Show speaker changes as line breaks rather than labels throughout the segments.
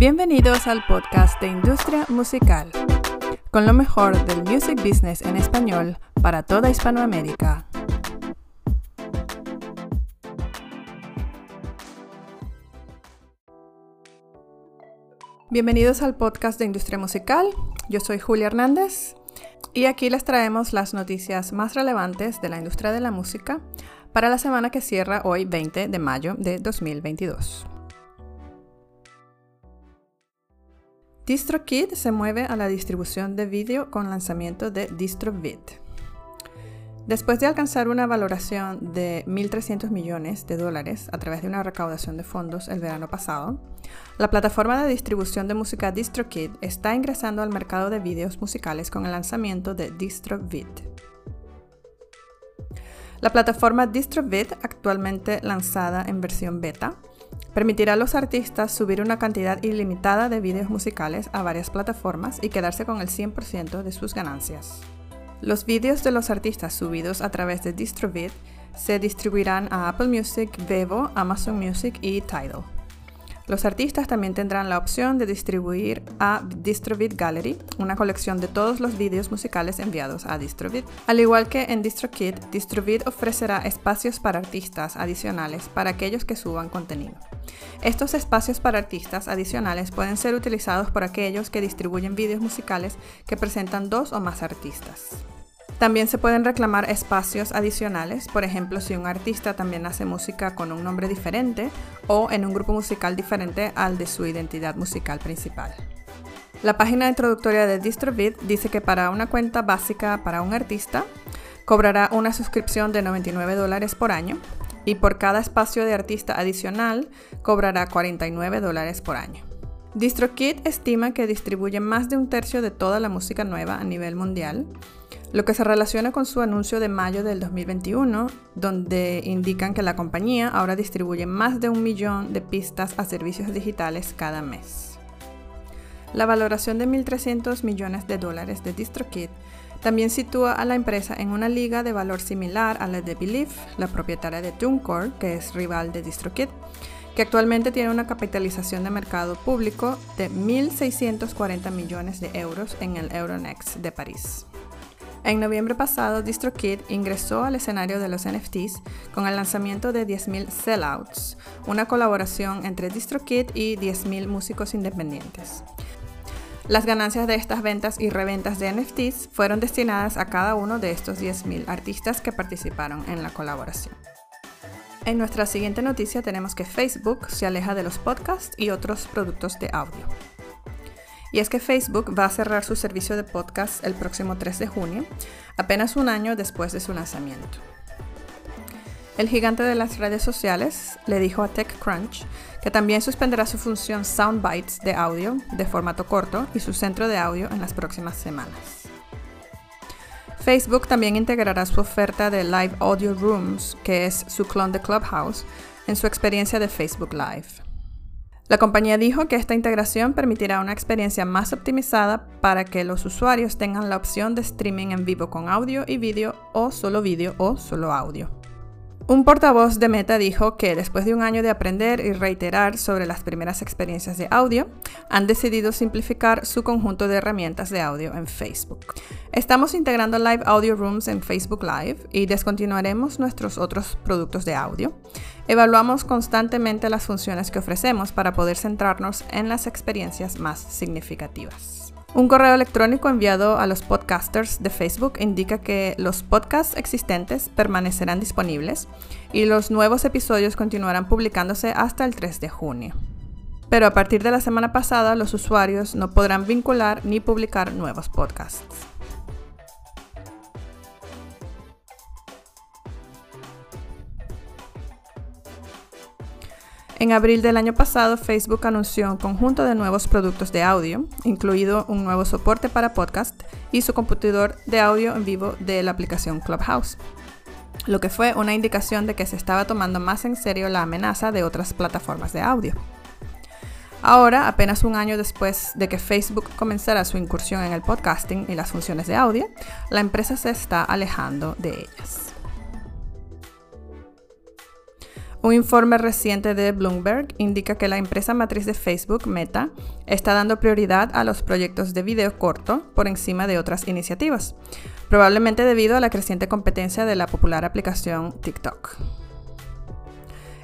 Bienvenidos al podcast de Industria Musical, con lo mejor del music business en español para toda Hispanoamérica. Bienvenidos al podcast de Industria Musical. Yo soy Julia Hernández y aquí les traemos las noticias más relevantes de la industria de la música para la semana que cierra hoy 20 de mayo de 2022. DistroKid se mueve a la distribución de vídeo con lanzamiento de DistroVid. Después de alcanzar una valoración de 1.300 millones de dólares a través de una recaudación de fondos el verano pasado, la plataforma de distribución de música DistroKid está ingresando al mercado de vídeos musicales con el lanzamiento de DistroVid. La plataforma DistroVid, actualmente lanzada en versión beta, permitirá a los artistas subir una cantidad ilimitada de vídeos musicales a varias plataformas y quedarse con el 100% de sus ganancias. Los vídeos de los artistas subidos a través de DistroVid se distribuirán a Apple Music, Vevo, Amazon Music y Tidal. Los artistas también tendrán la opción de distribuir a DistroVid Gallery, una colección de todos los vídeos musicales enviados a DistroVid. Al igual que en DistroKid, DistroVid ofrecerá espacios para artistas adicionales para aquellos que suban contenido. Estos espacios para artistas adicionales pueden ser utilizados por aquellos que distribuyen vídeos musicales que presentan dos o más artistas. También se pueden reclamar espacios adicionales, por ejemplo, si un artista también hace música con un nombre diferente o en un grupo musical diferente al de su identidad musical principal. La página introductoria de DistroVid dice que para una cuenta básica para un artista, cobrará una suscripción de 99 dólares por año y por cada espacio de artista adicional cobrará 49 dólares por año. DistroKid estima que distribuye más de un tercio de toda la música nueva a nivel mundial lo que se relaciona con su anuncio de mayo del 2021, donde indican que la compañía ahora distribuye más de un millón de pistas a servicios digitales cada mes. La valoración de 1.300 millones de dólares de DistroKid también sitúa a la empresa en una liga de valor similar a la de Believe, la propietaria de TuneCore, que es rival de DistroKid, que actualmente tiene una capitalización de mercado público de 1.640 millones de euros en el Euronext de París. En noviembre pasado, DistroKid ingresó al escenario de los NFTs con el lanzamiento de 10.000 Sellouts, una colaboración entre DistroKid y 10.000 músicos independientes. Las ganancias de estas ventas y reventas de NFTs fueron destinadas a cada uno de estos 10.000 artistas que participaron en la colaboración. En nuestra siguiente noticia tenemos que Facebook se aleja de los podcasts y otros productos de audio. Y es que Facebook va a cerrar su servicio de podcast el próximo 3 de junio, apenas un año después de su lanzamiento. El gigante de las redes sociales le dijo a TechCrunch que también suspenderá su función Soundbites de audio de formato corto y su centro de audio en las próximas semanas. Facebook también integrará su oferta de Live Audio Rooms, que es su clon de Clubhouse, en su experiencia de Facebook Live. La compañía dijo que esta integración permitirá una experiencia más optimizada para que los usuarios tengan la opción de streaming en vivo con audio y vídeo o solo vídeo o solo audio. Un portavoz de Meta dijo que después de un año de aprender y reiterar sobre las primeras experiencias de audio, han decidido simplificar su conjunto de herramientas de audio en Facebook. Estamos integrando Live Audio Rooms en Facebook Live y descontinuaremos nuestros otros productos de audio. Evaluamos constantemente las funciones que ofrecemos para poder centrarnos en las experiencias más significativas. Un correo electrónico enviado a los podcasters de Facebook indica que los podcasts existentes permanecerán disponibles y los nuevos episodios continuarán publicándose hasta el 3 de junio. Pero a partir de la semana pasada los usuarios no podrán vincular ni publicar nuevos podcasts. En abril del año pasado, Facebook anunció un conjunto de nuevos productos de audio, incluido un nuevo soporte para podcast y su computador de audio en vivo de la aplicación Clubhouse, lo que fue una indicación de que se estaba tomando más en serio la amenaza de otras plataformas de audio. Ahora, apenas un año después de que Facebook comenzara su incursión en el podcasting y las funciones de audio, la empresa se está alejando de ellas. Un informe reciente de Bloomberg indica que la empresa matriz de Facebook, Meta, está dando prioridad a los proyectos de video corto por encima de otras iniciativas, probablemente debido a la creciente competencia de la popular aplicación TikTok.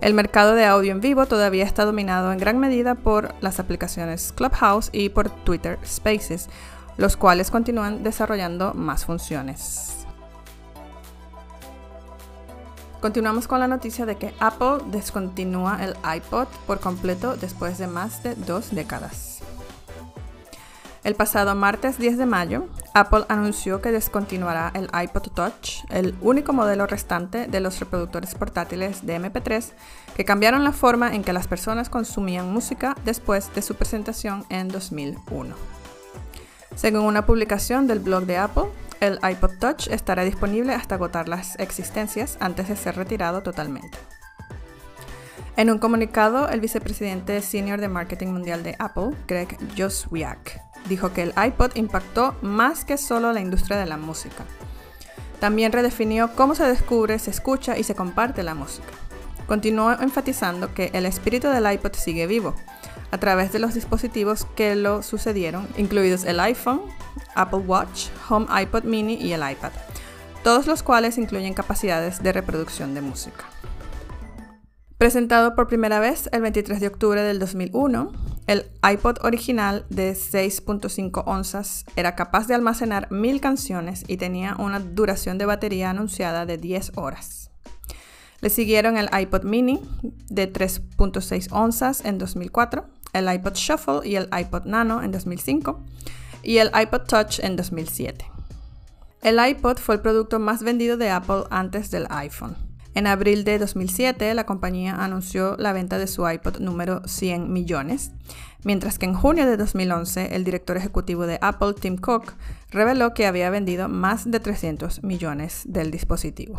El mercado de audio en vivo todavía está dominado en gran medida por las aplicaciones Clubhouse y por Twitter Spaces, los cuales continúan desarrollando más funciones. Continuamos con la noticia de que Apple descontinúa el iPod por completo después de más de dos décadas. El pasado martes 10 de mayo, Apple anunció que descontinuará el iPod Touch, el único modelo restante de los reproductores portátiles de MP3 que cambiaron la forma en que las personas consumían música después de su presentación en 2001. Según una publicación del blog de Apple, el iPod Touch estará disponible hasta agotar las existencias antes de ser retirado totalmente. En un comunicado, el vicepresidente senior de marketing mundial de Apple, Greg Joswiak, dijo que el iPod impactó más que solo la industria de la música. También redefinió cómo se descubre, se escucha y se comparte la música. Continuó enfatizando que el espíritu del iPod sigue vivo a través de los dispositivos que lo sucedieron, incluidos el iPhone, Apple Watch, Home iPod Mini y el iPad, todos los cuales incluyen capacidades de reproducción de música. Presentado por primera vez el 23 de octubre del 2001, el iPod original de 6.5 onzas era capaz de almacenar mil canciones y tenía una duración de batería anunciada de 10 horas. Le siguieron el iPod mini de 3.6 onzas en 2004, el iPod Shuffle y el iPod Nano en 2005 y el iPod Touch en 2007. El iPod fue el producto más vendido de Apple antes del iPhone. En abril de 2007, la compañía anunció la venta de su iPod número 100 millones, mientras que en junio de 2011, el director ejecutivo de Apple, Tim Cook, reveló que había vendido más de 300 millones del dispositivo.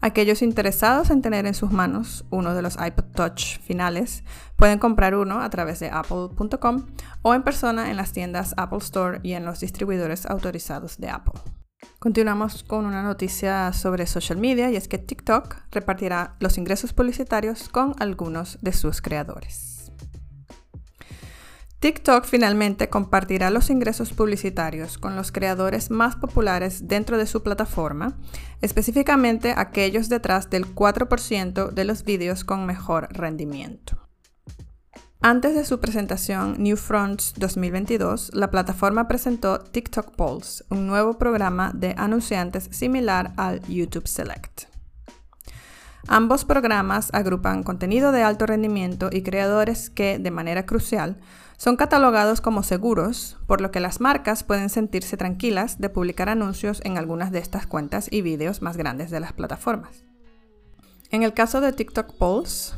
Aquellos interesados en tener en sus manos uno de los iPod Touch finales pueden comprar uno a través de apple.com o en persona en las tiendas Apple Store y en los distribuidores autorizados de Apple. Continuamos con una noticia sobre social media y es que TikTok repartirá los ingresos publicitarios con algunos de sus creadores. TikTok finalmente compartirá los ingresos publicitarios con los creadores más populares dentro de su plataforma, específicamente aquellos detrás del 4% de los vídeos con mejor rendimiento. Antes de su presentación New Fronts 2022, la plataforma presentó TikTok Pulse, un nuevo programa de anunciantes similar al YouTube Select. Ambos programas agrupan contenido de alto rendimiento y creadores que, de manera crucial, son catalogados como seguros, por lo que las marcas pueden sentirse tranquilas de publicar anuncios en algunas de estas cuentas y vídeos más grandes de las plataformas. En el caso de TikTok Pulse,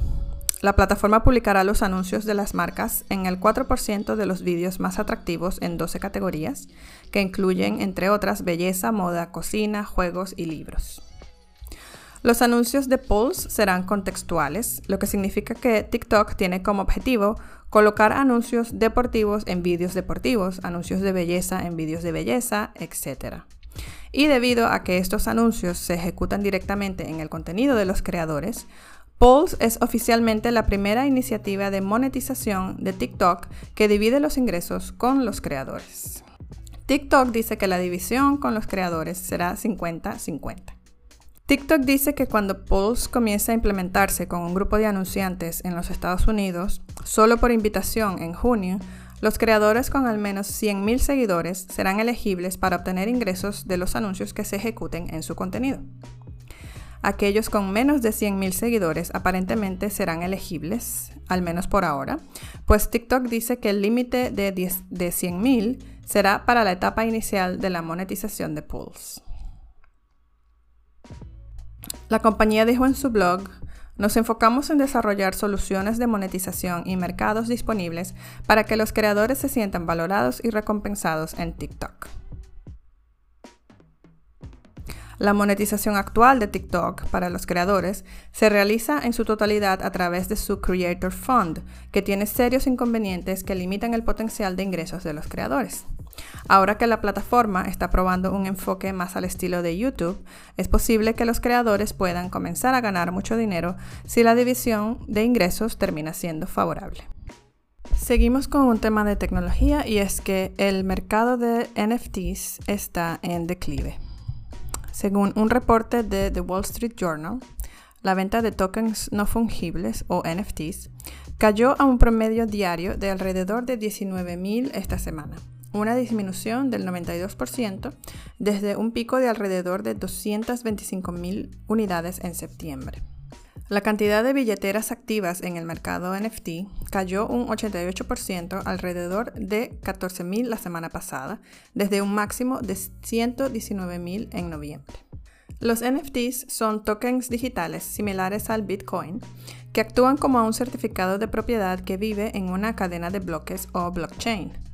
la plataforma publicará los anuncios de las marcas en el 4% de los vídeos más atractivos en 12 categorías, que incluyen, entre otras, belleza, moda, cocina, juegos y libros. Los anuncios de Pulse serán contextuales, lo que significa que TikTok tiene como objetivo colocar anuncios deportivos en vídeos deportivos, anuncios de belleza en vídeos de belleza, etc. Y debido a que estos anuncios se ejecutan directamente en el contenido de los creadores, Pulse es oficialmente la primera iniciativa de monetización de TikTok que divide los ingresos con los creadores. TikTok dice que la división con los creadores será 50-50. TikTok dice que cuando Pulse comience a implementarse con un grupo de anunciantes en los Estados Unidos, solo por invitación en junio, los creadores con al menos 100.000 seguidores serán elegibles para obtener ingresos de los anuncios que se ejecuten en su contenido. Aquellos con menos de 100.000 seguidores aparentemente serán elegibles, al menos por ahora, pues TikTok dice que el límite de, de 100.000 será para la etapa inicial de la monetización de Pulse. La compañía dijo en su blog, nos enfocamos en desarrollar soluciones de monetización y mercados disponibles para que los creadores se sientan valorados y recompensados en TikTok. La monetización actual de TikTok para los creadores se realiza en su totalidad a través de su Creator Fund, que tiene serios inconvenientes que limitan el potencial de ingresos de los creadores. Ahora que la plataforma está probando un enfoque más al estilo de YouTube, es posible que los creadores puedan comenzar a ganar mucho dinero si la división de ingresos termina siendo favorable. Seguimos con un tema de tecnología y es que el mercado de NFTs está en declive. Según un reporte de The Wall Street Journal, la venta de tokens no fungibles o NFTs cayó a un promedio diario de alrededor de 19.000 esta semana, una disminución del 92% desde un pico de alrededor de 225.000 unidades en septiembre. La cantidad de billeteras activas en el mercado NFT cayó un 88% alrededor de 14.000 la semana pasada, desde un máximo de 119.000 en noviembre. Los NFTs son tokens digitales similares al Bitcoin que actúan como un certificado de propiedad que vive en una cadena de bloques o blockchain.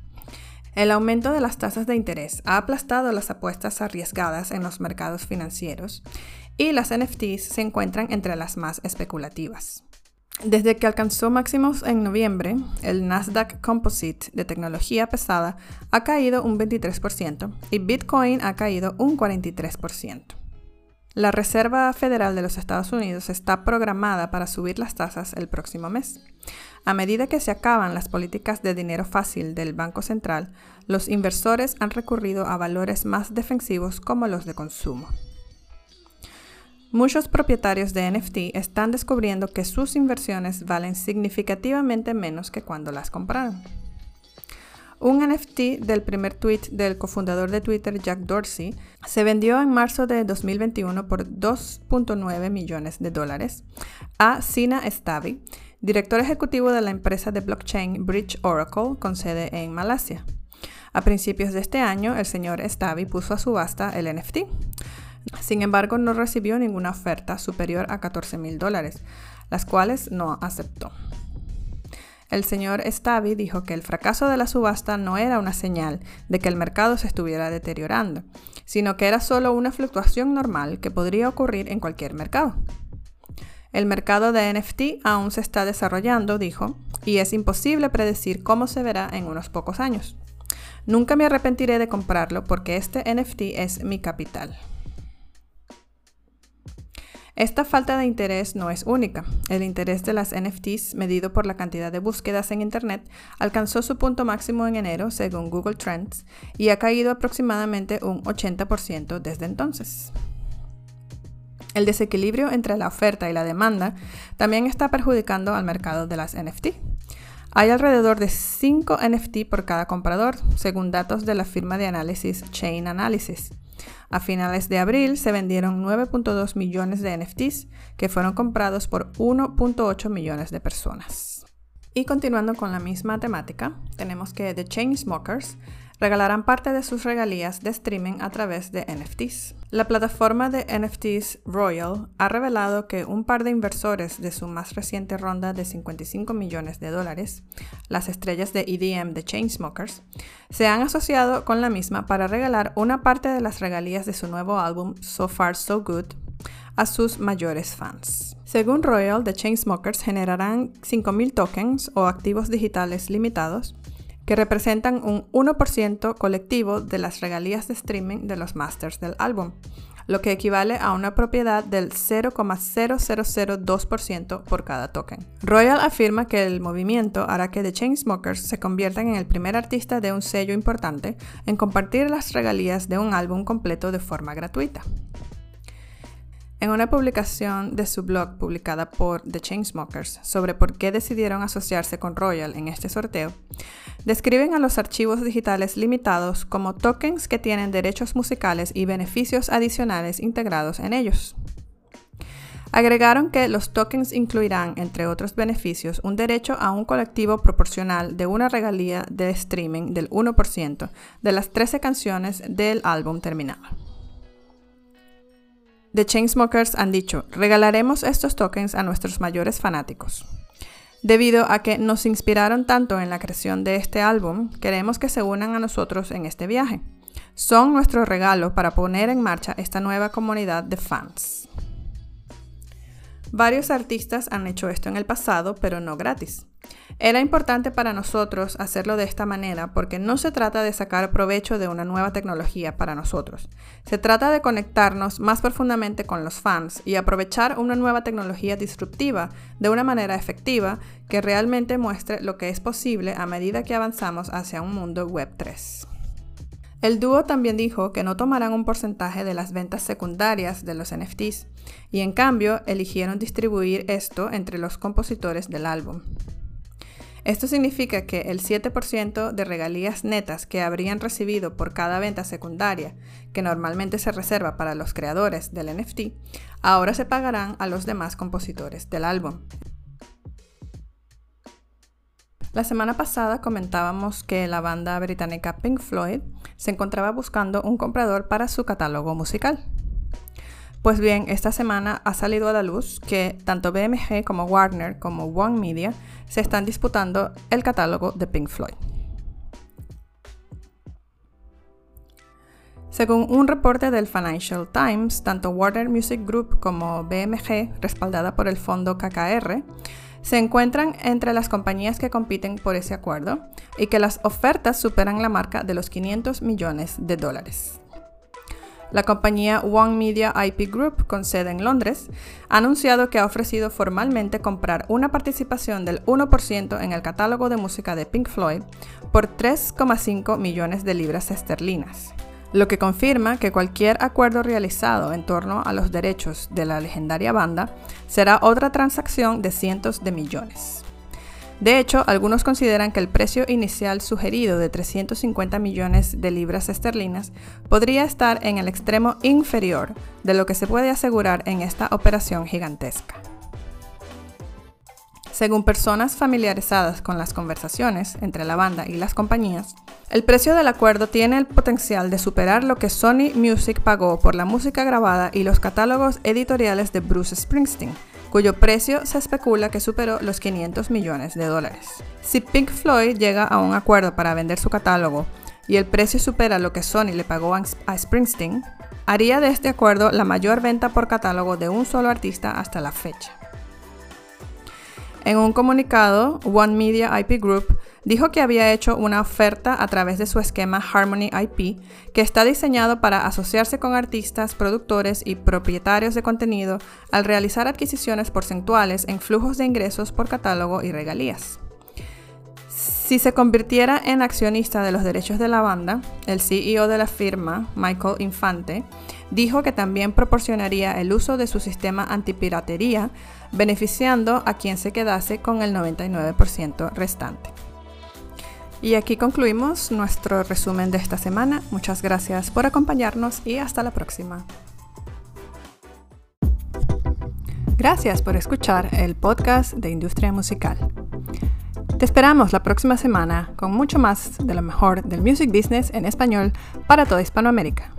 El aumento de las tasas de interés ha aplastado las apuestas arriesgadas en los mercados financieros y las NFTs se encuentran entre las más especulativas. Desde que alcanzó máximos en noviembre, el Nasdaq Composite de tecnología pesada ha caído un 23% y Bitcoin ha caído un 43%. La Reserva Federal de los Estados Unidos está programada para subir las tasas el próximo mes. A medida que se acaban las políticas de dinero fácil del Banco Central, los inversores han recurrido a valores más defensivos como los de consumo. Muchos propietarios de NFT están descubriendo que sus inversiones valen significativamente menos que cuando las compraron. Un NFT del primer tweet del cofundador de Twitter, Jack Dorsey, se vendió en marzo de 2021 por 2.9 millones de dólares a Sina Stavi, director ejecutivo de la empresa de blockchain Bridge Oracle con sede en Malasia. A principios de este año, el señor Stavi puso a subasta el NFT. Sin embargo, no recibió ninguna oferta superior a 14 mil dólares, las cuales no aceptó. El señor Stavi dijo que el fracaso de la subasta no era una señal de que el mercado se estuviera deteriorando, sino que era solo una fluctuación normal que podría ocurrir en cualquier mercado. El mercado de NFT aún se está desarrollando, dijo, y es imposible predecir cómo se verá en unos pocos años. Nunca me arrepentiré de comprarlo porque este NFT es mi capital. Esta falta de interés no es única. El interés de las NFTs, medido por la cantidad de búsquedas en Internet, alcanzó su punto máximo en enero, según Google Trends, y ha caído aproximadamente un 80% desde entonces. El desequilibrio entre la oferta y la demanda también está perjudicando al mercado de las NFT. Hay alrededor de 5 NFT por cada comprador, según datos de la firma de análisis Chain Analysis. A finales de abril se vendieron 9.2 millones de NFTs que fueron comprados por 1.8 millones de personas. Y continuando con la misma temática, tenemos que The Chainsmokers regalarán parte de sus regalías de streaming a través de NFTs. La plataforma de NFTs Royal ha revelado que un par de inversores de su más reciente ronda de 55 millones de dólares, las estrellas de EDM de Chainsmokers, se han asociado con la misma para regalar una parte de las regalías de su nuevo álbum So Far So Good a sus mayores fans. Según Royal, The Chainsmokers generarán 5.000 tokens o activos digitales limitados que representan un 1% colectivo de las regalías de streaming de los masters del álbum, lo que equivale a una propiedad del 0,0002% por cada token. Royal afirma que el movimiento hará que The Chainsmokers se conviertan en el primer artista de un sello importante en compartir las regalías de un álbum completo de forma gratuita. En una publicación de su blog publicada por The Chainsmokers sobre por qué decidieron asociarse con Royal en este sorteo, describen a los archivos digitales limitados como tokens que tienen derechos musicales y beneficios adicionales integrados en ellos. Agregaron que los tokens incluirán, entre otros beneficios, un derecho a un colectivo proporcional de una regalía de streaming del 1% de las 13 canciones del álbum terminado. The Chainsmokers han dicho, regalaremos estos tokens a nuestros mayores fanáticos. Debido a que nos inspiraron tanto en la creación de este álbum, queremos que se unan a nosotros en este viaje. Son nuestro regalo para poner en marcha esta nueva comunidad de fans. Varios artistas han hecho esto en el pasado, pero no gratis. Era importante para nosotros hacerlo de esta manera porque no se trata de sacar provecho de una nueva tecnología para nosotros. Se trata de conectarnos más profundamente con los fans y aprovechar una nueva tecnología disruptiva de una manera efectiva que realmente muestre lo que es posible a medida que avanzamos hacia un mundo Web 3. El dúo también dijo que no tomarán un porcentaje de las ventas secundarias de los NFTs y en cambio eligieron distribuir esto entre los compositores del álbum. Esto significa que el 7% de regalías netas que habrían recibido por cada venta secundaria, que normalmente se reserva para los creadores del NFT, ahora se pagarán a los demás compositores del álbum. La semana pasada comentábamos que la banda británica Pink Floyd se encontraba buscando un comprador para su catálogo musical. Pues bien, esta semana ha salido a la luz que tanto BMG como Warner como One Media se están disputando el catálogo de Pink Floyd. Según un reporte del Financial Times, tanto Warner Music Group como BMG, respaldada por el fondo KKR, se encuentran entre las compañías que compiten por ese acuerdo y que las ofertas superan la marca de los 500 millones de dólares. La compañía One Media IP Group, con sede en Londres, ha anunciado que ha ofrecido formalmente comprar una participación del 1% en el catálogo de música de Pink Floyd por 3,5 millones de libras esterlinas, lo que confirma que cualquier acuerdo realizado en torno a los derechos de la legendaria banda será otra transacción de cientos de millones. De hecho, algunos consideran que el precio inicial sugerido de 350 millones de libras esterlinas podría estar en el extremo inferior de lo que se puede asegurar en esta operación gigantesca. Según personas familiarizadas con las conversaciones entre la banda y las compañías, el precio del acuerdo tiene el potencial de superar lo que Sony Music pagó por la música grabada y los catálogos editoriales de Bruce Springsteen, cuyo precio se especula que superó los 500 millones de dólares. Si Pink Floyd llega a un acuerdo para vender su catálogo y el precio supera lo que Sony le pagó a Springsteen, haría de este acuerdo la mayor venta por catálogo de un solo artista hasta la fecha. En un comunicado, One Media IP Group dijo que había hecho una oferta a través de su esquema Harmony IP, que está diseñado para asociarse con artistas, productores y propietarios de contenido al realizar adquisiciones porcentuales en flujos de ingresos por catálogo y regalías. Si se convirtiera en accionista de los derechos de la banda, el CEO de la firma, Michael Infante, dijo que también proporcionaría el uso de su sistema antipiratería, beneficiando a quien se quedase con el 99% restante. Y aquí concluimos nuestro resumen de esta semana. Muchas gracias por acompañarnos y hasta la próxima. Gracias por escuchar el podcast de Industria Musical. Te esperamos la próxima semana con mucho más de lo mejor del music business en español para toda Hispanoamérica.